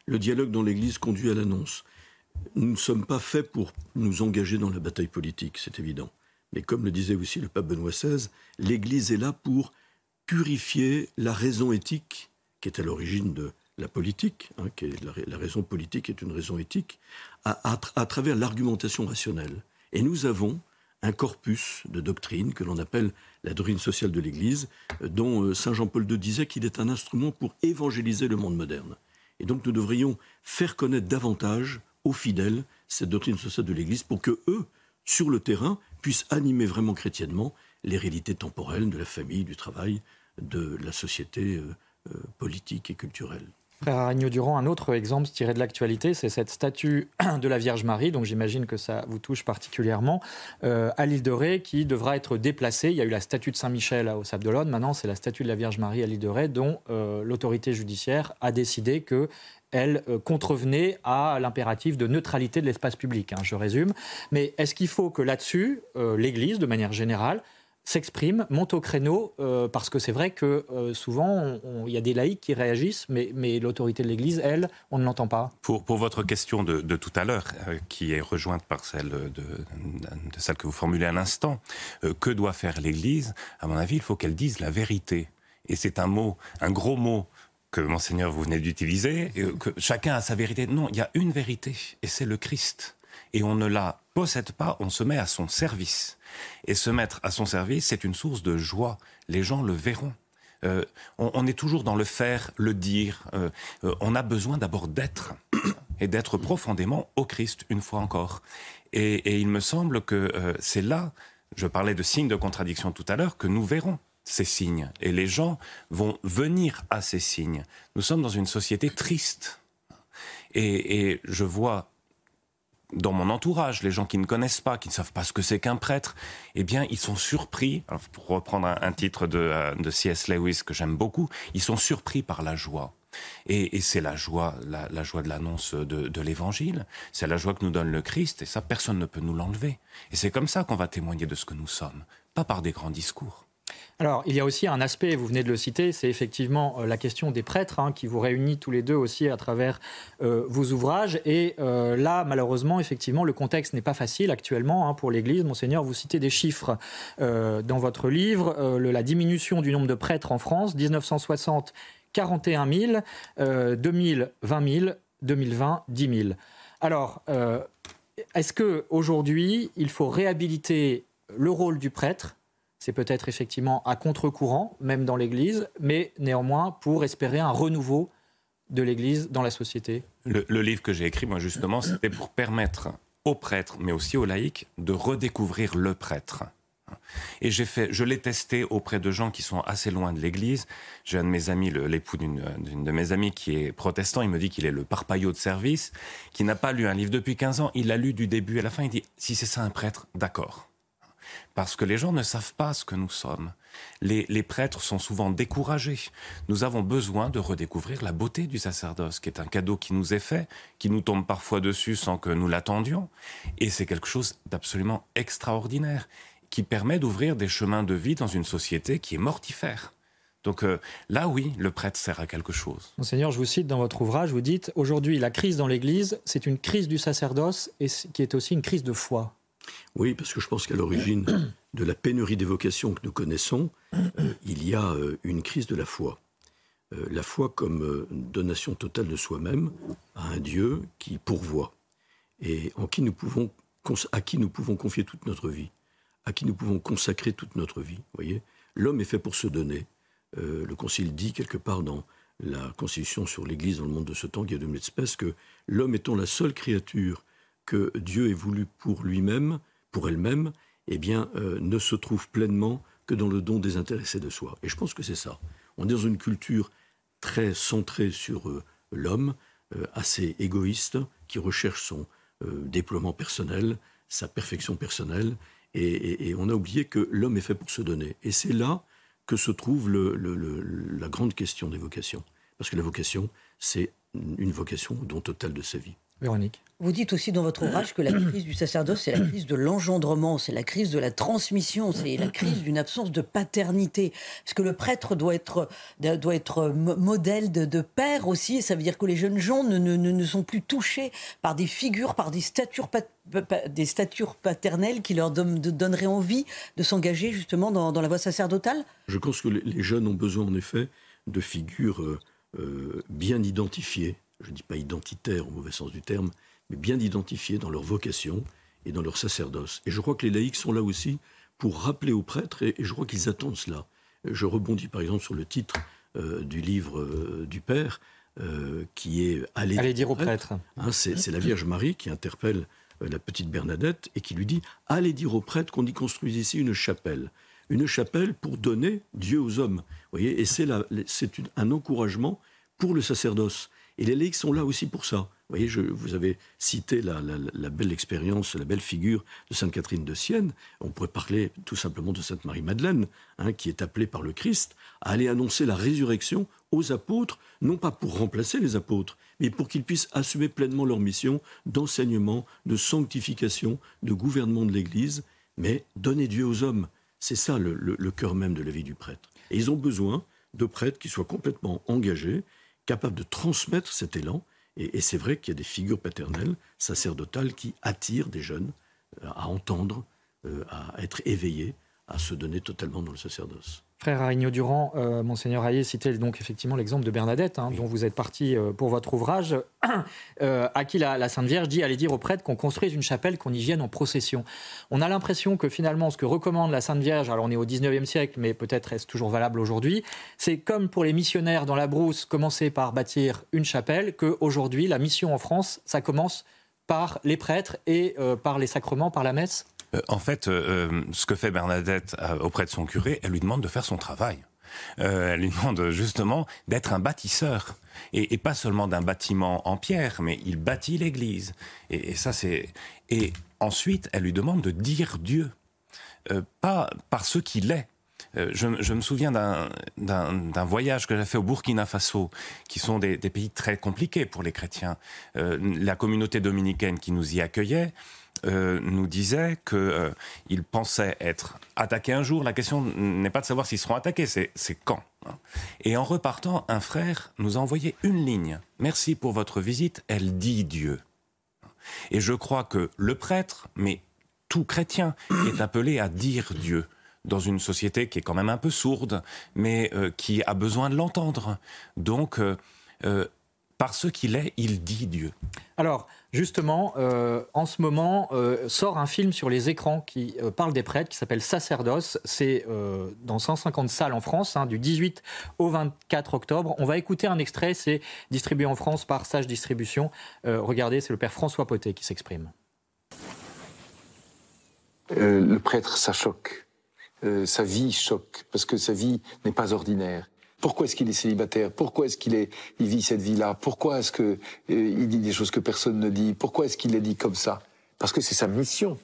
Le dialogue dans l'Église conduit à l'annonce. Nous ne sommes pas faits pour nous engager dans la bataille politique, c'est évident. Mais comme le disait aussi le pape Benoît XVI, l'Église est là pour purifier la raison éthique, qui est à l'origine de la politique, hein, la, raison politique est une raison éthique, à, travers l'argumentation rationnelle. Et nous avons un corpus de doctrine que l'on appelle la doctrine sociale de l'Église, dont euh, Saint Jean-Paul II disait qu'il est un instrument pour évangéliser le monde moderne. Et donc nous devrions faire connaître davantage aux fidèles cette doctrine sociale de l'Église pour que eux, sur le terrain, puissent animer vraiment chrétiennement les réalités temporelles de la famille, du travail, de la société euh, euh, politique et culturelle. Frère Aragno Durand, un autre exemple tiré de l'actualité, c'est cette statue de la Vierge Marie, donc j'imagine que ça vous touche particulièrement, euh, à l'île de Ré, qui devra être déplacée. Il y a eu la statue de Saint-Michel au Sable d'Olonne, maintenant c'est la statue de la Vierge Marie à l'île de Ré, dont l'autorité judiciaire a décidé que elle contrevenait à l'impératif de neutralité de l'espace public, hein, je résume. Mais est-ce qu'il faut que là-dessus, l'Église, de manière générale, s'exprime, monte au créneau, euh, parce que c'est vrai que euh, souvent, il y a des laïcs qui réagissent, mais, mais l'autorité de l'Église, elle, on ne l'entend pas. Pour, pour, votre question de, de tout à l'heure, euh, qui est rejointe par celle de, celle que vous formulez à l'instant, que doit faire l'Église? À mon avis, il faut qu'elle dise la vérité. Et c'est un mot, un gros mot que monseigneur vous venez d'utiliser, que chacun a sa vérité. Non, il y a une vérité, et c'est le Christ. Et on ne la possède pas, on se met à son service. Et se mettre à son service, c'est une source de joie. Les gens le verront. Euh, on, est toujours dans le faire, le dire. Euh, euh, on a besoin d'abord d'être et d'être profondément au Christ une fois encore. Et, il me semble que c'est là, je parlais de signes de contradiction tout à l'heure, que nous verrons ces signes. Et les gens vont venir à ces signes. Nous sommes dans une société triste. et je vois dans mon entourage, les gens qui ne connaissent pas, qui ne savent pas ce que c'est qu'un prêtre, eh bien, ils sont surpris, pour reprendre un, titre euh, de, C.S. Lewis que j'aime beaucoup, ils sont surpris par la joie. Et, c'est la joie, la, joie de l'annonce de, de l'évangile. C'est la joie que nous donne le Christ, et ça, personne ne peut nous l'enlever. Et c'est comme ça qu'on va témoigner de ce que nous sommes, pas par des grands discours. Alors, il y a aussi un aspect, vous venez de le citer, c'est effectivement euh, la question des prêtres, hein, qui vous réunit tous les deux aussi à travers euh, vos ouvrages. Et euh, là, malheureusement, effectivement, le contexte n'est pas facile actuellement hein, pour l'Église. Monseigneur, vous citez des chiffres dans votre livre. la diminution du nombre de prêtres en France, 1960, 41 000, 2000, 20 000, 2020, 10 000. Alors, est-ce qu'aujourd'hui, il faut réhabiliter le rôle du prêtre c'est peut-être effectivement à contre-courant, même dans l'Église, mais néanmoins pour espérer un renouveau de l'Église dans la société. Le, livre que j'ai écrit, moi justement, c'était pour permettre aux prêtres, mais aussi aux laïcs, de redécouvrir le prêtre. Et j'ai fait, je l'ai testé auprès de gens qui sont assez loin de l'Église. J'ai un de mes amis, l'époux d'une de mes amies qui est protestant. Il me dit qu'il est le parpaillot de service, qui n'a pas lu un livre depuis 15 ans. Il l'a lu du début à la fin. Il dit si c'est ça un prêtre, d'accord parce que les gens ne savent pas ce que nous sommes. Les, prêtres sont souvent découragés. Nous avons besoin de redécouvrir la beauté du sacerdoce, qui est un cadeau qui nous est fait, qui nous tombe parfois dessus sans que nous l'attendions. Et c'est quelque chose d'absolument extraordinaire, qui permet d'ouvrir des chemins de vie dans une société qui est mortifère. Donc euh, là, oui, le prêtre sert à quelque chose. Monseigneur, je vous cite dans votre ouvrage, vous dites, aujourd'hui, la crise dans l'Église, c'est une crise du sacerdoce et qui est aussi une crise de foi. Oui, parce que je pense qu'à l'origine de la pénurie des vocations que nous connaissons, euh, il y a euh, une crise de la foi. euh, la foi comme donation totale de soi-même à un Dieu qui pourvoit et en qui nous pouvons, à qui nous pouvons confier toute notre vie, à qui nous pouvons consacrer toute notre vie. Voyez, l'homme est fait pour se donner. Le Concile dit quelque part dans la Constitution sur l'Église dans le monde de ce temps, Guillaume l'espèce, que l'homme étant la seule créature que Dieu ait voulu pour lui-même, pour elle-même, eh bien, ne se trouve pleinement que dans le don désintéressé de soi. Et je pense que c'est ça. On est dans une culture très centrée sur euh, l'homme, euh, assez égoïste, qui recherche son euh, déploiement personnel, sa perfection personnelle, et, on a oublié que l'homme est fait pour se donner. Et c'est là que se trouve la grande question des vocations. Parce que la vocation, c'est une vocation au don total de sa vie. Véronique. Vous dites aussi dans votre ouvrage que la crise du sacerdoce, c'est la crise de l'engendrement, c'est la crise de la transmission, c'est la crise d'une absence de paternité. Parce que le prêtre doit être, doit être modèle de, père aussi, ça veut dire que les jeunes gens ne, ne, ne sont plus touchés par des figures, par des statures, des statures paternelles qui leur donneraient envie de s'engager justement dans, dans, la voie sacerdotale? Je pense que les jeunes ont besoin en effet de figures euh, euh, bien identifiées, je ne dis pas identitaires au mauvais sens du terme, mais bien identifiés dans leur vocation et dans leur sacerdoce. Et je crois que les laïcs sont là aussi pour rappeler aux prêtres, et, je crois qu'ils attendent cela. Je rebondis par exemple sur le titre euh, du livre euh, du Père, euh, qui est Allez, dire aux prêtres. Hein, c'est la Vierge Marie qui interpelle la petite Bernadette et qui lui dit Allez dire aux prêtres qu'on y construise ici une chapelle. Une chapelle pour donner Dieu aux hommes. Voyez, et c'est un encouragement pour le sacerdoce. Et les laïcs sont là aussi pour ça. Vous voyez, je, vous avez cité la, belle expérience, la belle figure de Sainte Catherine de Sienne. On pourrait parler tout simplement de Sainte Marie-Madeleine, hein, qui est appelée par le Christ à aller annoncer la résurrection aux apôtres, non pas pour remplacer les apôtres, mais pour qu'ils puissent assumer pleinement leur mission d'enseignement, de sanctification, de gouvernement de l'Église, mais donner Dieu aux hommes. C'est ça le, le cœur même de la vie du prêtre. Et ils ont besoin de prêtres qui soient complètement engagés, capable de transmettre cet élan. Et, c'est vrai qu'il y a des figures paternelles, sacerdotales, qui attirent des jeunes euh, à entendre, euh, à être éveillés, à se donner totalement dans le sacerdoce. Frère Arigno Durand, euh, Monseigneur Hayé citait donc effectivement l'exemple de Bernadette, hein, dont vous êtes parti euh, pour votre ouvrage, euh, à qui la, Sainte Vierge dit allez dire aux prêtres qu'on construise une chapelle, qu'on y vienne en procession. On a l'impression que finalement, ce que recommande la Sainte Vierge, alors on est au 19e siècle, mais peut-être est-ce toujours valable aujourd'hui, c'est comme pour les missionnaires dans la brousse, commencer par bâtir une chapelle, qu'aujourd'hui, la mission en France, ça commence par les prêtres et par les sacrements, par la messe euh, en fait, euh, euh, ce que fait Bernadette auprès de son curé, elle lui demande de faire son travail. elle lui demande justement d'être un bâtisseur. Et, pas seulement d'un bâtiment en pierre, mais il bâtit l'Église. Et, ça, c'est. Et ensuite, elle lui demande de dire Dieu, pas par ce qu'il est. Je, me souviens d'un voyage que j'ai fait au Burkina Faso, qui sont des, des, pays très compliqués pour les chrétiens. la communauté dominicaine qui nous y accueillait, euh, nous disait qu'ils euh, pensaient être attaqués un jour. La question n'est pas de savoir s'ils seront attaqués, c'est quand. Hein. Et en repartant, un frère nous a envoyé une ligne. Merci pour votre visite, elle dit Dieu. Et je crois que le prêtre, mais tout chrétien, est appelé à dire Dieu dans une société qui est quand même un peu sourde, mais euh, qui a besoin de l'entendre. Donc, par ce qu'il est, il dit Dieu. Alors, justement, euh, en ce moment, euh, sort un film sur les écrans qui euh, parle des prêtres, qui s'appelle Sacerdoce. C'est dans 150 salles en France, hein, du 18 au 24 octobre. On va écouter un extrait, c'est distribué en France par Sage Distribution. regardez, c'est le père François Potet qui s'exprime. le prêtre, ça choque. sa vie choque, parce que sa vie n'est pas ordinaire. Pourquoi est-ce qu'il est célibataire? Pourquoi est-ce qu'il est, il vit cette vie-là? Pourquoi est-ce que euh, il dit des choses que personne ne dit? Pourquoi est-ce qu'il les dit comme ça? Parce que c'est sa mission.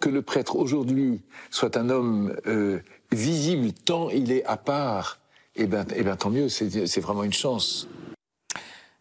Que le prêtre aujourd'hui soit un homme euh, visible tant il est à part, eh ben, eh ben tant mieux. C'est vraiment une chance.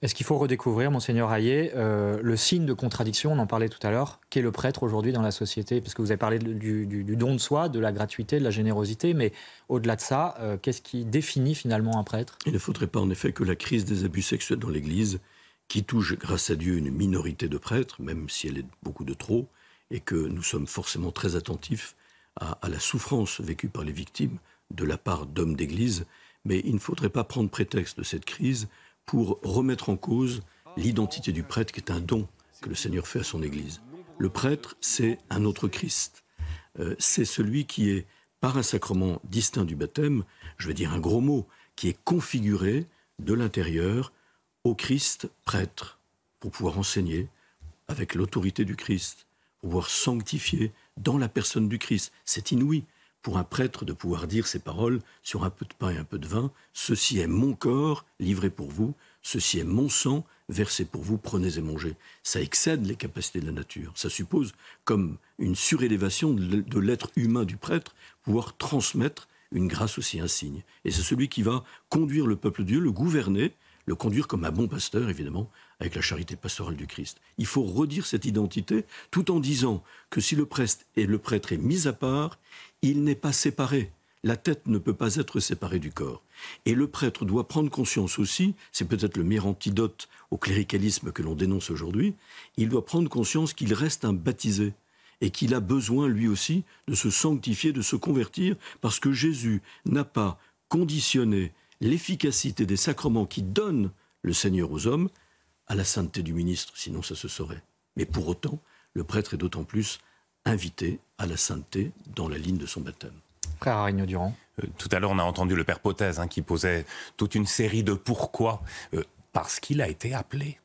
Est-ce qu'il faut redécouvrir, monseigneur Hayet, euh, le signe de contradiction, on en parlait tout à l'heure, qu'est le prêtre aujourd'hui dans la société? Parce que vous avez parlé du, don de soi, de la gratuité, de la générosité, mais au-delà de ça, euh, qu'est-ce qui définit finalement un prêtre? Il ne faudrait pas en effet que la crise des abus sexuels dans l'Église, qui touche grâce à Dieu une minorité de prêtres, même si elle est beaucoup de trop, et que nous sommes forcément très attentifs à la souffrance vécue par les victimes de la part d'hommes d'Église, mais il ne faudrait pas prendre prétexte de cette crise pour remettre en cause l'identité du prêtre qui est un don que le Seigneur fait à son Église. Le prêtre, c'est un autre Christ. Euh, c'est celui qui est, par un sacrement distinct du baptême, je vais dire un gros mot, qui est configuré de l'intérieur au Christ prêtre, pour pouvoir enseigner avec l'autorité du Christ, pour pouvoir sanctifier dans la personne du Christ. C'est inouï pour un prêtre de pouvoir dire ces paroles sur un peu de pain et un peu de vin, Ceci est mon corps livré pour vous, ceci est mon sang versé pour vous, prenez et mangez. Ça excède les capacités de la nature. Ça suppose, comme une surélévation de l'être humain du prêtre, pouvoir transmettre une grâce aussi insigne. Et c'est celui qui va conduire le peuple de Dieu, le gouverner, le conduire comme un bon pasteur, évidemment, avec la charité pastorale du Christ. Il faut redire cette identité tout en disant que si le prêtre et le prêtre est mis à part, il n'est pas séparé. La tête ne peut pas être séparée du corps. Et le prêtre doit prendre conscience aussi, c'est peut-être le meilleur antidote au cléricalisme que l'on dénonce aujourd'hui, il doit prendre conscience qu'il reste un baptisé et qu'il a besoin lui aussi de se sanctifier, de se convertir, parce que Jésus n'a pas conditionné l'efficacité des sacrements qui donnent le Seigneur aux hommes à la sainteté du ministre, sinon ça se saurait. Mais pour autant, le prêtre est d'autant plus invité à la sainteté dans la ligne de son baptême. Frère Arigno Durand. Euh, tout à l'heure, on a entendu le père Pothèse hein, qui posait toute une série de pourquoi. Euh, parce qu'il a été appelé.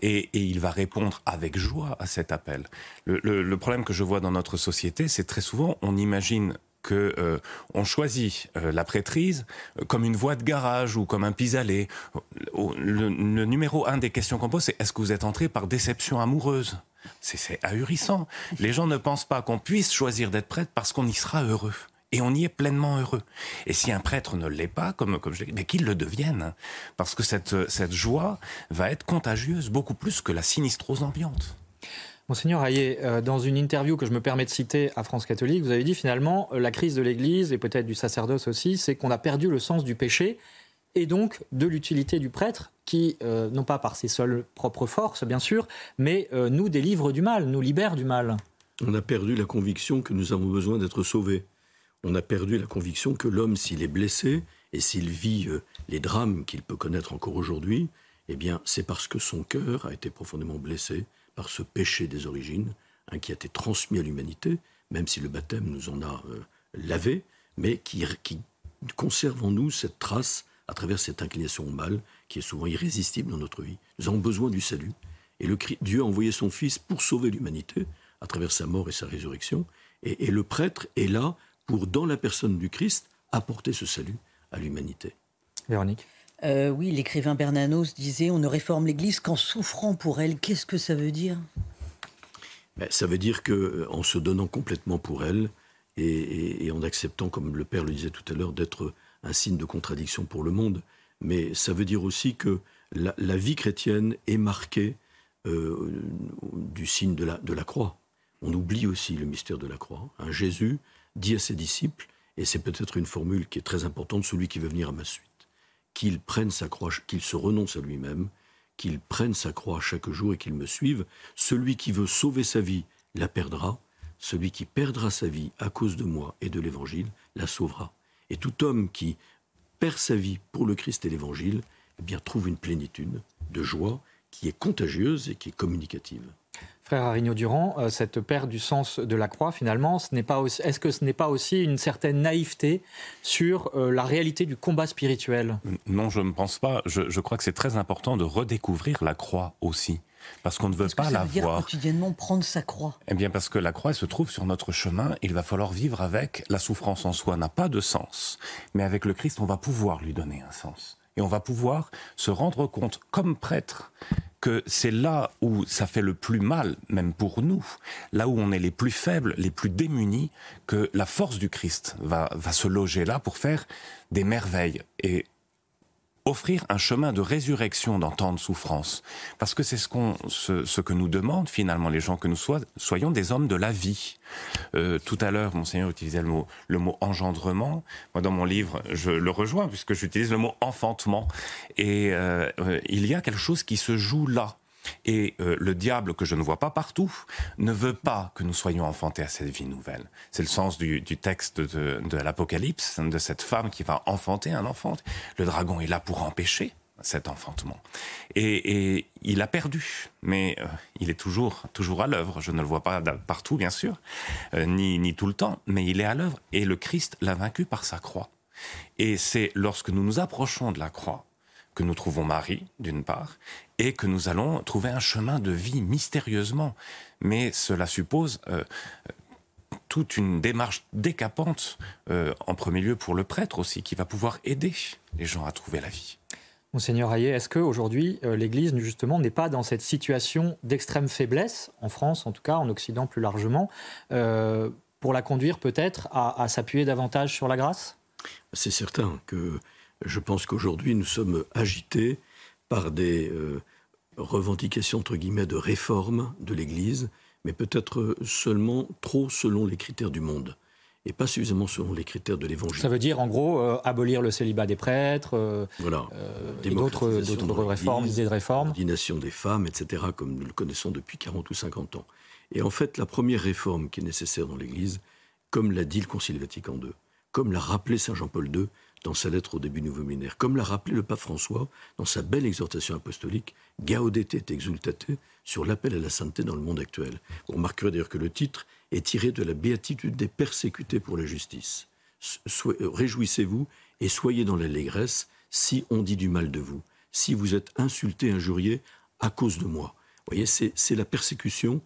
Et, il va répondre avec joie à cet appel. Le, problème que je vois dans notre société, c'est très souvent, on imagine que euh, on choisit la prêtrise comme une voie de garage ou comme un pis-aller. Le, numéro un des questions qu'on pose, c'est est-ce que vous êtes entré par déception amoureuse? C'est ahurissant. Les gens ne pensent pas qu'on puisse choisir d'être prêtre parce qu'on y sera heureux. Et on y est pleinement heureux. Et si un prêtre ne l'est pas, comme, comme je l'ai dit, mais qu'il le devienne. Parce que cette, cette joie va être contagieuse beaucoup plus que la sinistrose ambiante. Monseigneur Hayé, euh, dans une interview que je me permets de citer à France Catholique, vous avez dit finalement euh, la crise de l'Église et peut-être du sacerdoce aussi, c'est qu'on a perdu le sens du péché et donc de l'utilité du prêtre qui, euh, non pas par ses seules propres forces, bien sûr, mais nous délivre du mal, nous libère du mal. On a perdu la conviction que nous avons besoin d'être sauvés. On a perdu la conviction que l'homme, s'il est blessé et s'il vit les drames qu'il peut connaître encore aujourd'hui, eh bien, c'est parce que son cœur a été profondément blessé par ce péché des origines, hein, qui a été transmis à l'humanité, même si le baptême nous en a lavé, mais qui, conserve en nous cette trace à travers cette inclination au mal qui est souvent irrésistible dans notre vie. Nous avons besoin du salut. Et le, Dieu a envoyé son Fils pour sauver l'humanité à travers sa mort et sa résurrection. Et, le prêtre est là pour, dans la personne du Christ, apporter ce salut à l'humanité. Véronique? Euh, Oui, l'écrivain Bernanos disait on ne réforme l'Église qu'en souffrant pour elle. Qu'est-ce que ça veut dire? Ben, Ça veut dire qu'en euh, se donnant complètement pour elle et, en acceptant, comme le Père le disait tout à l'heure, d'être un signe de contradiction pour le monde, mais ça veut dire aussi que la, vie chrétienne est marquée euh, du signe de la, croix. On oublie aussi le mystère de la croix. Jésus dit à ses disciples, et c'est peut-être une formule qui est très importante, celui qui veut venir à ma suite, qu'il prenne sa croix, qu'il se renonce à lui-même, qu'il prenne sa croix chaque jour et qu'il me suive. Celui qui veut sauver sa vie la perdra, celui qui perdra sa vie à cause de moi et de l'Évangile la sauvera. Et tout homme qui perd sa vie pour le Christ et l'Évangile, eh bien trouve une plénitude de joie qui est contagieuse et qui est communicative. Frère Arigno Durand, euh, cette perte du sens de la croix, finalement, ce n'est pas est-ce que ce n'est pas aussi une certaine naïveté sur euh, la réalité du combat spirituel? Non, je ne pense pas. Je, crois que c'est très important de redécouvrir la croix aussi. Parce qu'on ne veut pas que ça veut dire quotidiennement prendre sa croix? Eh bien, parce que la croix se trouve sur notre chemin. Il va falloir vivre avec. La souffrance en soi n'a pas de sens. Mais avec le Christ, on va pouvoir lui donner un sens. Et on va pouvoir se rendre compte, comme prêtre, que c'est là où ça fait le plus mal, même pour nous, là où on est les plus faibles, les plus démunis, que la force du Christ va, va se loger là pour faire des merveilles. Et offrir un chemin de résurrection dans tant de souffrances. Parce que c'est ce, qu'on, ce, que nous demandent finalement les gens, que nous soyons des hommes de la vie. Euh, tout à l'heure, Monseigneur utilisait le mot, le mot engendrement. Moi, dans mon livre, je le rejoins puisque j'utilise le mot enfantement. Et euh, il y a quelque chose qui se joue là. Et euh, le diable, que je ne vois pas partout, ne veut pas que nous soyons enfantés à cette vie nouvelle. C'est le sens du, texte de, l'Apocalypse, de cette femme qui va enfanter un enfant. Le dragon est là pour empêcher cet enfantement. Et, il a perdu, mais euh, il est toujours, toujours à l'œuvre. Je ne le vois pas partout, bien sûr, euh, ni, ni tout le temps, mais il est à l'œuvre. Et le Christ l'a vaincu par sa croix. Et c'est lorsque nous nous approchons de la croix que nous trouvons Marie, d'une part, et que nous allons trouver un chemin de vie mystérieusement. Mais cela suppose euh, toute une démarche décapante, euh, en premier lieu pour le prêtre aussi, qui va pouvoir aider les gens à trouver la vie. Monseigneur Hayet, est-ce qu'aujourd'hui, euh, l'Église, justement, n'est pas dans cette situation d'extrême faiblesse, en France en tout cas, en Occident plus largement, pour la conduire peut-être à, à s'appuyer davantage sur la grâce? C'est certain que je pense qu'aujourd'hui, nous sommes agités par des euh, revendications, entre guillemets, de réforme de l'Église, mais peut-être seulement trop selon les critères du monde et pas suffisamment selon les critères de l'Évangile. Ça veut dire, en gros, euh, abolir le célibat des prêtres, euh, voilà. d'autres réformes, idées de réforme. L'ordination des femmes, etc., comme nous le connaissons depuis 40 ou 50 ans. Et en fait, la première réforme qui est nécessaire dans l'Église, comme l'a dit le Concile Vatican II, comme l'a rappelé Saint Jean-Paul II, dans sa lettre au début nouveau millénaire. Comme l'a rappelé le pape François dans sa belle exhortation apostolique, Gaudete et exultate sur l'appel à la sainteté dans le monde actuel. Vous remarquerez d'ailleurs que le titre est tiré de la béatitude des persécutés pour la justice. Réjouissez-vous et soyez dans l'allégresse si on dit du mal de vous, si vous êtes insulté, injurié à cause de moi. Vous voyez, c'est la persécution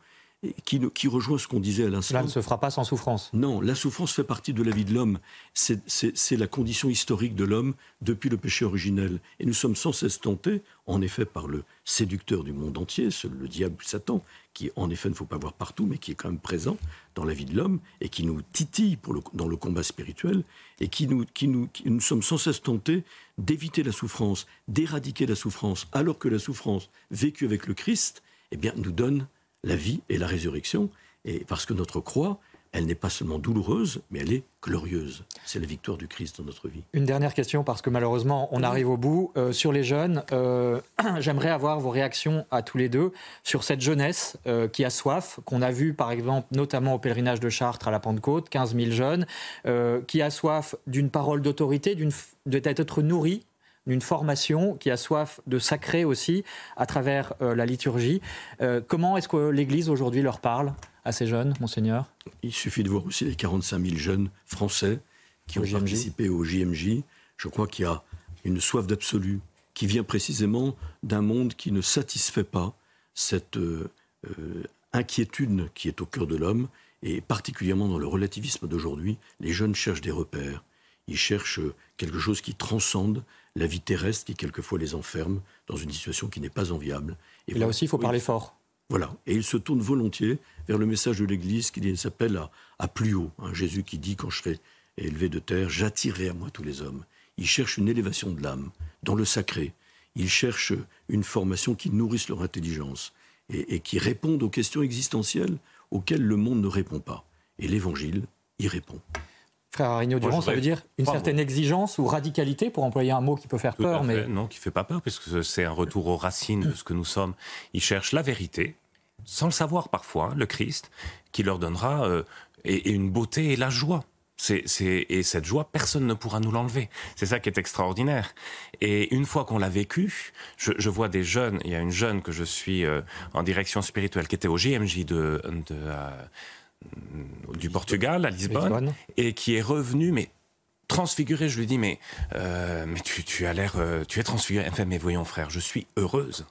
qui, qui, rejoint ce qu'on disait à l'instant. Cela ne se fera pas sans souffrance. Non, la souffrance fait partie de la vie de l'homme. C'est la condition historique de l'homme depuis le péché originel. Et nous sommes sans cesse tentés, en effet, par le séducteur du monde entier, le diable Satan, qui en effet ne faut pas voir partout, mais qui est quand même présent dans la vie de l'homme et qui nous titille pour le, dans le combat spirituel et qui nous, qui nous, nous sommes sans cesse tentés d'éviter la souffrance, d'éradiquer la souffrance, alors que la souffrance vécue avec le Christ, eh bien, nous donne la vie et la résurrection, et parce que notre croix, elle n'est pas seulement douloureuse, mais elle est glorieuse. C'est la victoire du Christ dans notre vie. Une dernière question, parce que malheureusement, on arrive au bout. Euh, sur les jeunes, euh, j'aimerais avoir vos réactions à tous les deux sur cette jeunesse euh, qui a soif, qu'on a vu par exemple notamment au pèlerinage de Chartres à la Pentecôte, 15 000 jeunes, qui a soif d'une parole d'autorité, d'être nourri d'une formation qui a soif de sacré aussi à travers euh, la liturgie. Euh, comment est-ce que l'Église aujourd'hui leur parle à ces jeunes, monseigneur? Il suffit de voir aussi les 45 000 jeunes français qui ont participé au JMJ. Je crois qu'il y a une soif d'absolu qui vient précisément d'un monde qui ne satisfait pas cette euh, inquiétude qui est au cœur de l'homme, et particulièrement dans le relativisme d'aujourd'hui, les jeunes cherchent des repères. Ils cherchent quelque chose qui transcende la vie terrestre qui quelquefois les enferme dans une situation qui n'est pas enviable. Et, là aussi, il faut parler fort. Voilà. Et ils se tournent volontiers vers le message de l'Église qui s'appelle à, plus haut. Hein. Jésus qui dit, quand je serai élevé de terre, j'attirerai à moi tous les hommes. Ils cherchent une élévation de l'âme, dans le sacré. Ils cherchent une formation qui nourrisse leur intelligence et, et qui réponde aux questions existentielles auxquelles le monde ne répond pas. Et l'Évangile y répond. Frère Arigno Durand, ça veut dire une certaine exigence ou radicalité, pour employer un mot qui peut faire peur. Mais... Non, qui ne fait pas peur, puisque c'est un retour aux racines de ce que nous sommes. Ils cherchent la vérité, sans le savoir parfois, hein, le Christ, qui leur donnera euh, et, une beauté et la joie. C'est, et cette joie, personne ne pourra nous l'enlever. C'est ça qui est extraordinaire. Et une fois qu'on l'a vécu, je, vois des jeunes, il y a une jeune que je suis euh, en direction spirituelle qui était au JMJ de, de euh, du Portugal à Lisbonne, et qui est revenu, mais transfiguré. Je lui dis, mais, euh, mais tu, tu as l'air, euh, tu es transfiguré. Elle fait, mais voyons frère, je suis heureuse.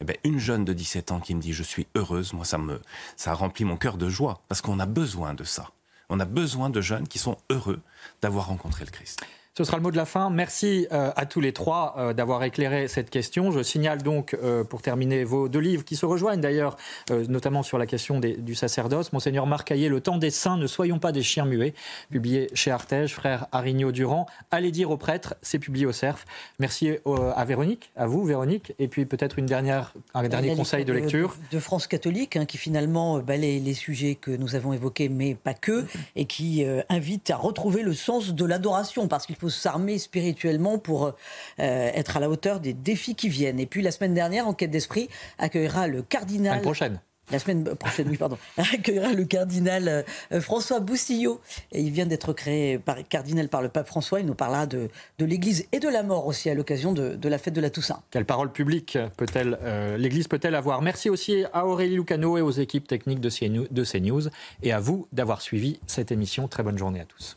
Eh ben, une jeune de 17 ans qui me dit, je suis heureuse, moi, ça me, ça remplit mon cœur de joie, parce qu'on a besoin de ça. On a besoin de jeunes qui sont heureux d'avoir rencontré le Christ. Ce sera le mot de la fin. Merci euh, à tous les trois euh, d'avoir éclairé cette question. Je signale donc, euh, pour terminer, vos deux livres qui se rejoignent d'ailleurs, notamment sur la question du sacerdoce. Monseigneur Marc Le temps des saints, ne soyons pas des chiens muets, publié chez Artege, frère Arigno Durand. Allez dire aux prêtres, c'est publié au CERF. Merci à Véronique, à vous Véronique, et puis peut-être une dernière, un dernier conseil de lecture. De, France catholique, hein, qui finalement balaye les sujets que nous avons évoqués, mais pas que, et qui invite à retrouver le sens de l'adoration, parce qu'il faut faut s'armer spirituellement pour être à la hauteur des défis qui viennent. Et puis la semaine dernière, Enquête d'esprit accueillera le cardinal. La prochaine la semaine prochaine, oui, pardon, accueillera le cardinal euh, François Boustillot. Et il vient d'être créé par, cardinal par le pape François. Il nous parlera de, de l'Église et de la mort aussi à l'occasion de, de, la fête de la Toussaint. Quelle parole publique peut-elle, euh, l'Église peut-elle avoir? Merci aussi à Aurélie Lucano et aux équipes techniques de CNews et à vous d'avoir suivi cette émission. Très bonne journée à tous.